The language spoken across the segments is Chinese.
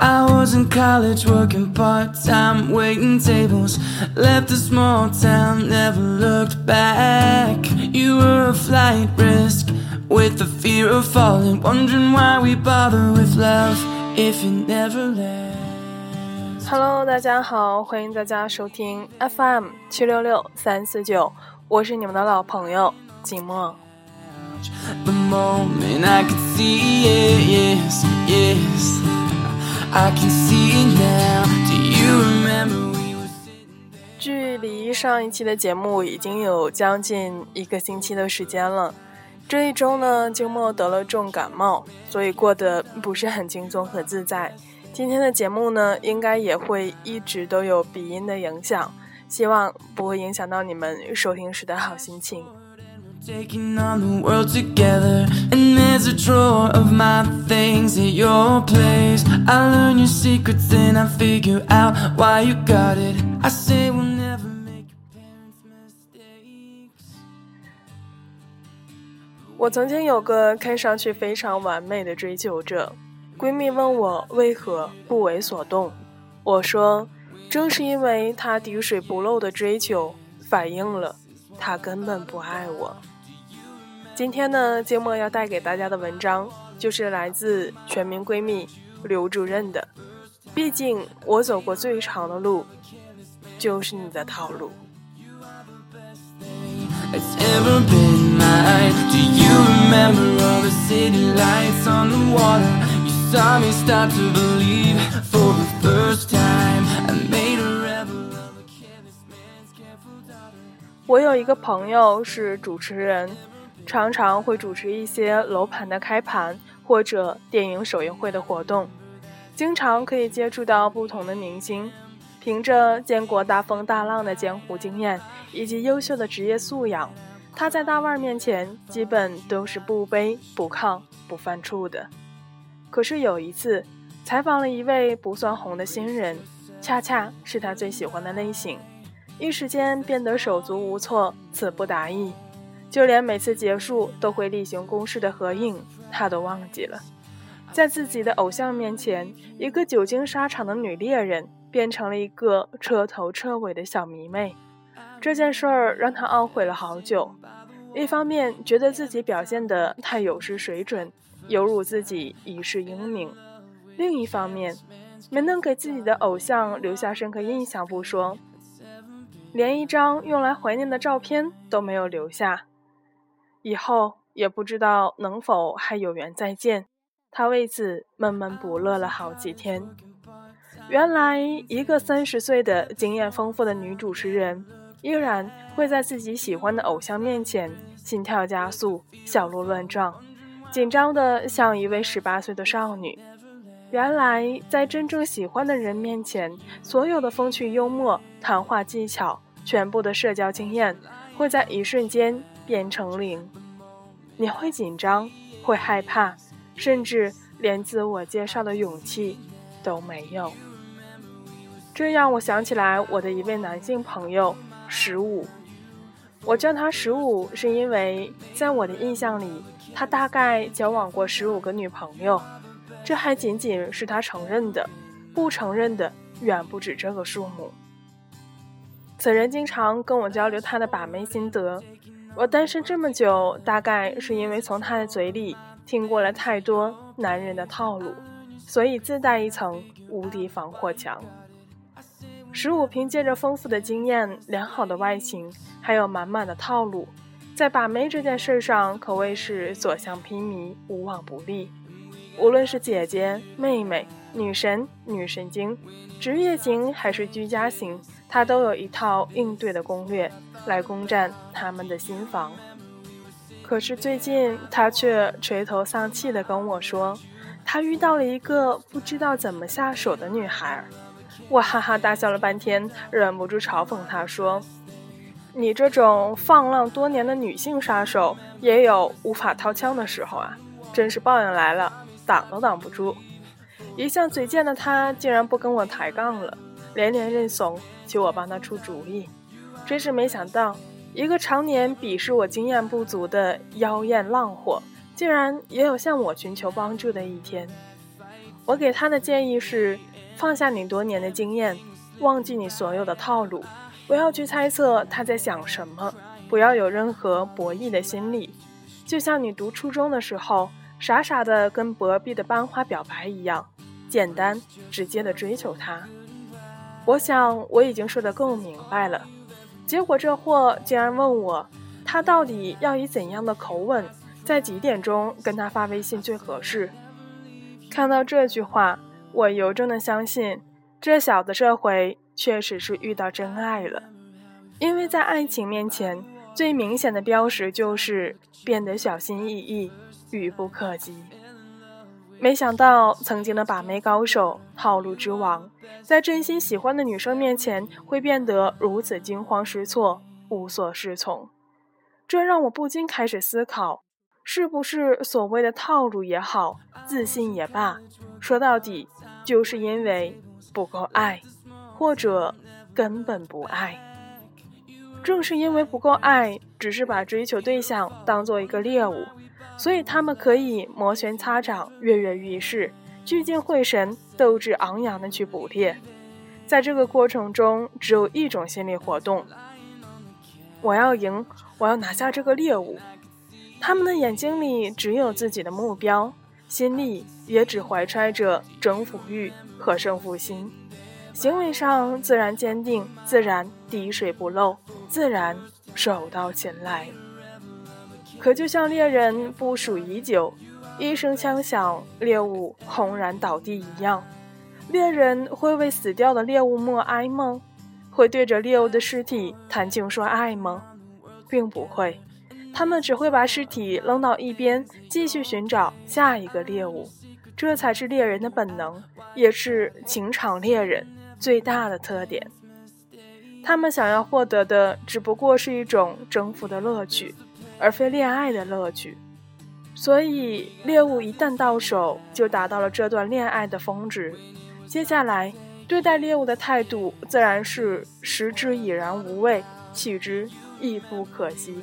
I was in college working part time, waiting tables. Left a small town, never looked back. You were a flight risk with the fear of falling, wondering why we bother with love if it never lasts. Hello，大家好，欢迎大家收听 FM 七六六三四九，我是你们的老朋友景墨。 The moment I could see it, yes, yes. 距离上一期的节目已经有将近一个星期的时间了。这一周呢，静默得了重感冒，所以过得不是很轻松和自在。今天的节目呢，应该也会一直都有鼻音的影响，希望不会影响到你们收听时的好心情。There's a drawer of my things at your place. I learn your secrets, and I figure out why you got it. I say we'll never make your parents' mistakes. 我曾经有个看上去非常完美的追求者，闺蜜问我为何不为所动，我说，正是因为他滴水不漏的追求，反映了他根本不爱我。今天呢，芥末要带给大家的文章就是来自全民闺蜜刘主任的。毕竟我走过最长的路，就是你的套路。我有一个朋友是主持人，常常会主持一些楼盘的开盘或者电影首映会的活动，经常可以接触到不同的明星。凭着见过大风大浪的江湖经验以及优秀的职业素养，他在大腕面前基本都是不卑不亢、不犯怵的。可是有一次，采访了一位不算红的新人，恰恰是他最喜欢的类型。一时间变得手足无措，词不达意，就连每次结束都会例行公事的合影，他都忘记了。在自己的偶像面前，一个久经沙场的女猎人变成了一个彻头彻尾的小迷妹。这件事儿让他懊悔了好久。一方面觉得自己表现得太有失水准，有辱自己一世英名；另一方面，没能给自己的偶像留下深刻印象不说，连一张用来怀念的照片都没有留下，以后也不知道能否还有缘再见。他为此闷闷不乐了好几天。原来，一个三十岁的经验丰富的女主持人，依然会在自己喜欢的偶像面前心跳加速、小鹿乱撞，紧张的像一位十八岁的少女。原来，在真正喜欢的人面前，所有的风趣幽默、谈话技巧、全部的社交经验，会在一瞬间变成零。你会紧张，会害怕，甚至连自我介绍的勇气都没有。这让我想起来我的一位男性朋友十五。我叫他十五，是因为在我的印象里，他大概交往过十五个女朋友。这还仅仅是他承认的，不承认的远不止这个数目。此人经常跟我交流他的把妹心得。我单身这么久，大概是因为从他的嘴里听过了太多男人的套路，所以自带一层无敌防火墙。十五凭借着丰富的经验、良好的外形，还有满满的套路，在把妹这件事上可谓是所向披靡、无往不利。无论是姐姐、妹妹、女神、女神经，职业型还是居家型，他都有一套应对的攻略来攻占他们的心房。可是最近，他却垂头丧气地跟我说，他遇到了一个不知道怎么下手的女孩。我哈哈大笑了半天，忍不住嘲讽他说：“你这种放浪多年的女性杀手，也有无法掏枪的时候啊！真是报应来了，挡都挡不住。”一向嘴贱的他竟然不跟我抬杠了，连连认怂，求我帮他出主意。真是没想到，一个常年鄙视我经验不足的妖艳浪货，竟然也有向我寻求帮助的一天。我给他的建议是：放下你多年的经验，忘记你所有的套路，不要去猜测他在想什么，不要有任何博弈的心理。就像你读初中的时候，傻傻的跟隔壁的班花表白一样，简单直接的追求他。我想我已经说得够明白了，结果这货竟然问我，他到底要以怎样的口吻，在几点钟跟他发微信最合适？看到这句话，我由衷的相信，这小子这回确实是遇到真爱了，因为在爱情面前，最明显的标识就是变得小心翼翼、愚不可及。没想到，曾经的把妹高手、套路之王，在真心喜欢的女生面前会变得如此惊慌失措、无所适从。这让我不禁开始思考：是不是所谓的套路也好，自信也罢，说到底就是因为不够爱，或者根本不爱。正是因为不够爱，只是把追求对象当做一个猎物。所以他们可以摩拳擦掌、跃跃欲试、聚精会神、斗志昂扬地去捕猎。在这个过程中，只有一种心理活动：我要赢，我要拿下这个猎物。他们的眼睛里只有自己的目标，心里也只怀揣着征服欲和胜负心，行为上自然坚定，自然滴水不漏，自然手到擒来。可就像猎人部署已久，一声枪响，猎物轰然倒地一样，猎人会为死掉的猎物默哀吗？会对着猎物的尸体谈情说爱吗？并不会，他们只会把尸体扔到一边，继续寻找下一个猎物。这才是猎人的本能，也是情场猎人最大的特点。他们想要获得的，只不过是一种征服的乐趣。而非恋爱的乐趣，所以猎物一旦到手，就达到了这段恋爱的峰值。接下来对待猎物的态度，自然是食之已然无味，弃之亦不可惜。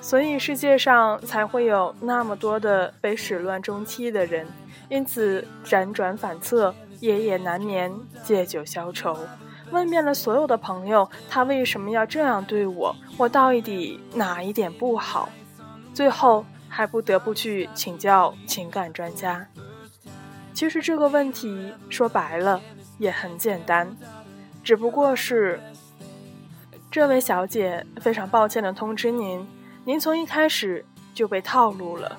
所以世界上才会有那么多的被始乱终弃的人，因此辗转反侧，夜夜难眠，借酒消愁。问遍了所有的朋友，他为什么要这样对我？我到底哪一点不好？最后还不得不去请教情感专家。其实这个问题说白了也很简单，只不过是，这位小姐非常抱歉的通知您，您从一开始就被套路了。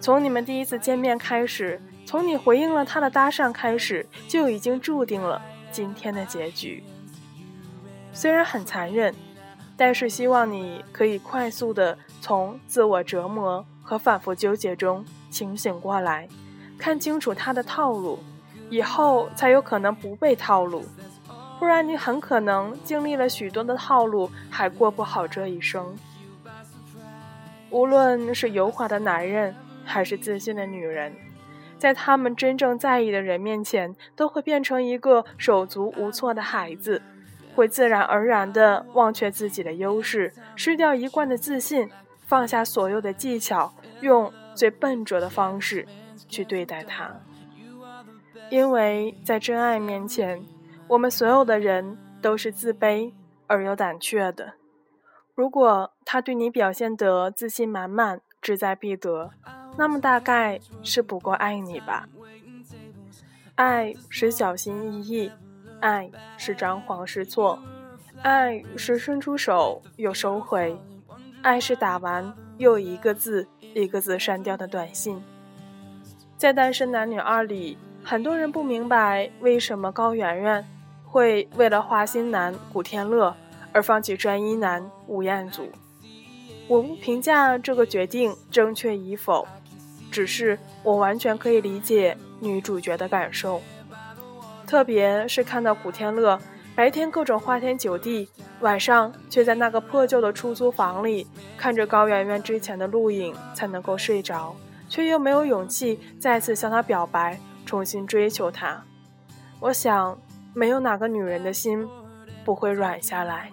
从你们第一次见面开始，从你回应了他的搭讪开始，就已经注定了。今天的结局虽然很残忍，但是希望你可以快速的从自我折磨和反复纠结中清醒过来，看清楚他的套路，以后才有可能不被套路。不然你很可能经历了许多的套路，还过不好这一生。无论是油滑的男人，还是自信的女人。在他们真正在意的人面前，都会变成一个手足无措的孩子，会自然而然地忘却自己的优势，失掉一贯的自信，放下所有的技巧，用最笨拙的方式去对待他。因为在真爱面前，我们所有的人都是自卑而又胆怯的。如果他对你表现得自信满满，志在必得。那么大概是不够爱你吧？爱是小心翼翼，爱是张皇失措，爱是伸出手又收回，爱是打完又一个字一个字删掉的短信。在《单身男女二》里，很多人不明白为什么高圆圆会为了花心男古天乐而放弃专一男吴彦祖。我不评价这个决定正确与否。只是我完全可以理解女主角的感受，特别是看到古天乐白天各种花天酒地，晚上却在那个破旧的出租房里看着高圆圆之前的录影才能够睡着，却又没有勇气再次向她表白，重新追求她。我想，没有哪个女人的心不会软下来。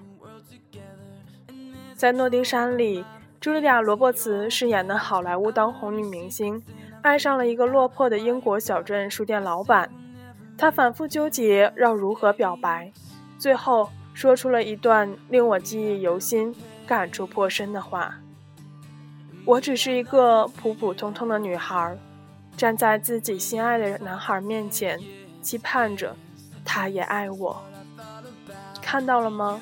在诺丁山里。茱莉亚·罗伯茨饰演的好莱坞当红女明星，爱上了一个落魄的英国小镇书店老板。她反复纠结要如何表白，最后说出了一段令我记忆犹新、感触颇深的话：“我只是一个普普通通的女孩，站在自己心爱的男孩面前，期盼着他也爱我。看到了吗？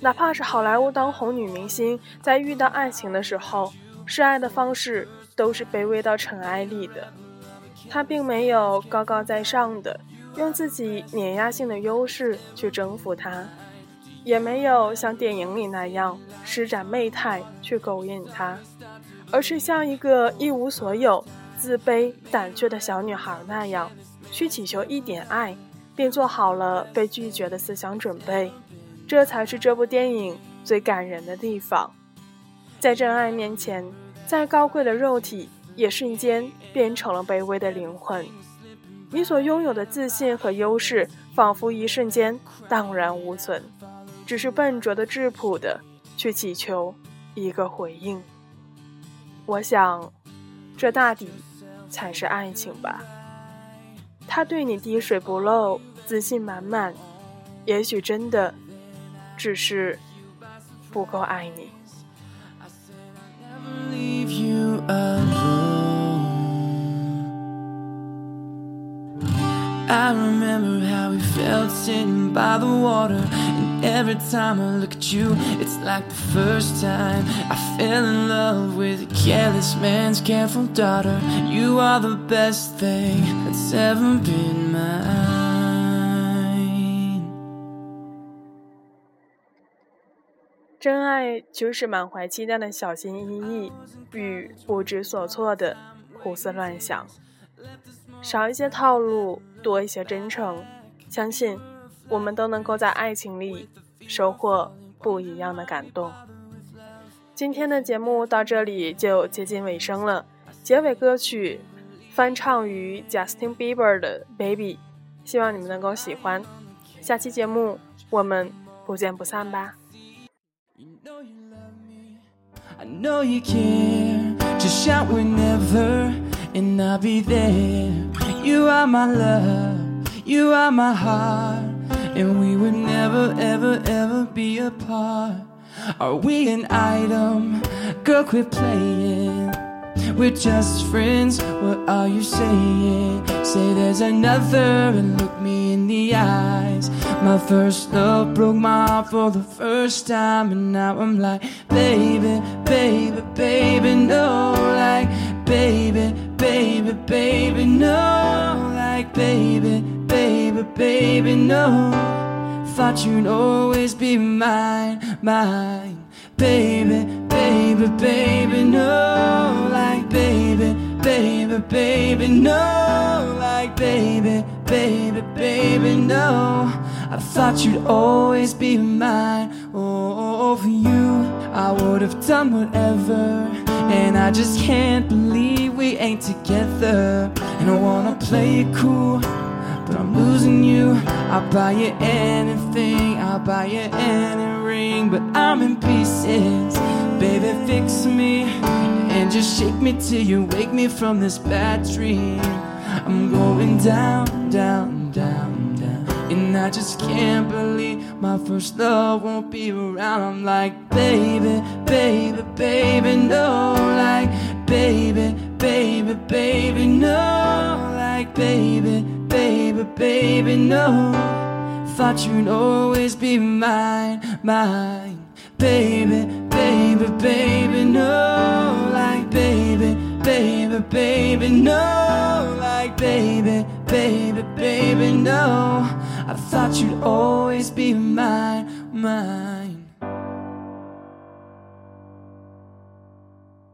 哪怕是好莱坞当红女明星，在遇到爱情的时候，示爱的方式都是卑微到尘埃里的。”她并没有高高在上的用自己碾压性的优势去征服他，也没有像电影里那样施展媚态去勾引他，而是像一个一无所有、自卑胆怯的小女孩那样，去祈求一点爱，并做好了被拒绝的思想准备。这才是这部电影最感人的地方。在真爱面前，再高贵的肉体。也瞬间变成了卑微的灵魂，你所拥有的自信和优势，仿佛一瞬间荡然无存，只是笨拙的质朴的去祈求一个回应。我想，这大抵才是爱情吧。他对你滴水不漏，自信满满，也许真的只是不够爱你。I remember how we felt sitting by the water. And every time I look at you, it's like the first time I fell in love with a careless man's careful daughter. You are the best thing that's ever been mine. 真爱就是满怀期待的小心翼翼与不知所措的胡思乱想。少一些套路，多一些真诚，相信我们都能够在爱情里收获不一样的感动。今天的节目到这里就接近尾声了，结尾歌曲翻唱于 Justin Bieber 的《Baby》，希望你们能够喜欢。下期节目我们不见不散吧。And I'll be there. You are my love, you are my heart, and we would never, ever, ever be apart. Are we an item? Girl, quit playing. We're just friends, what are you saying? Say there's another and look me the eyes. My first love broke my heart for the first time, and now I'm like, baby, baby, baby, no, like, baby, baby, baby, no, like, baby, baby, baby, no. Thought you'd always be mine, mine, baby, baby, baby, no, like, baby, baby, baby, no, like, baby, baby, baby, no. I thought you'd always be mine. Oh, for you, I would have done whatever. And I just can't believe we ain't together. And I wanna play it cool, but I'm losing you. I'll buy you anything, I'll buy you any ring, but I'm in pieces. Baby, fix me and just shake me till you wake me from this bad dream. I'm going down, down, down, down. And I just can't believe my first love won't be around. I'm like, baby, baby, baby, no. Like, baby, baby, baby, no. Like, baby, baby, baby, no. Thought you'd always be mine, mine. Baby, baby, baby, no. Like, baby, baby, baby, no. Like, baby, baby, baby, no. I thought you'd always be mine, mine.